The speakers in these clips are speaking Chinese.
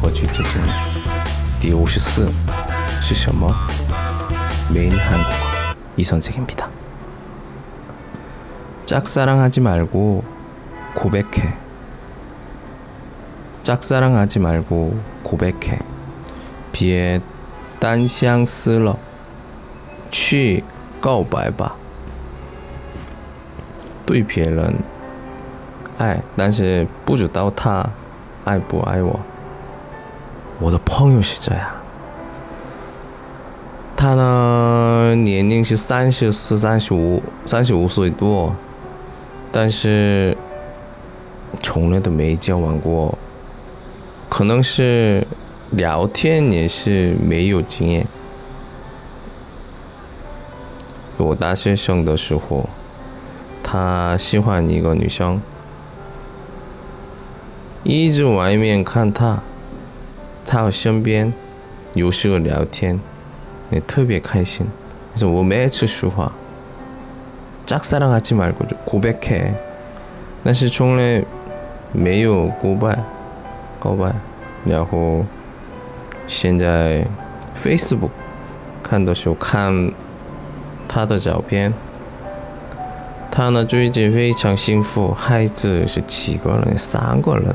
活句之中第五十四是什么？메인 한국어 이선생입니다. 짝사랑하지 말고 고백해. 짝사랑하지 말고 고백해. 비에 딴相思了去告白吧。对别人爱，但是不知道他爱不爱我。 我的朋友是这样，他呢年龄是三十四、三十五、三十五岁多，但是从来都没交往过，可能是聊天也是没有经验。我大学生的时候，他喜欢一个女生，一直外面看她，她身边有时候聊天，也特别开心。그래서我每次说话，짝사랑하지말고고백 해， 但是从来没有告白，告白。然后现在 Facebook 看的时候看。他的照片，他呢最近非常幸福，孩子是七个人，三个人，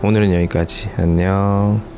오늘은 여기까지. 안녕.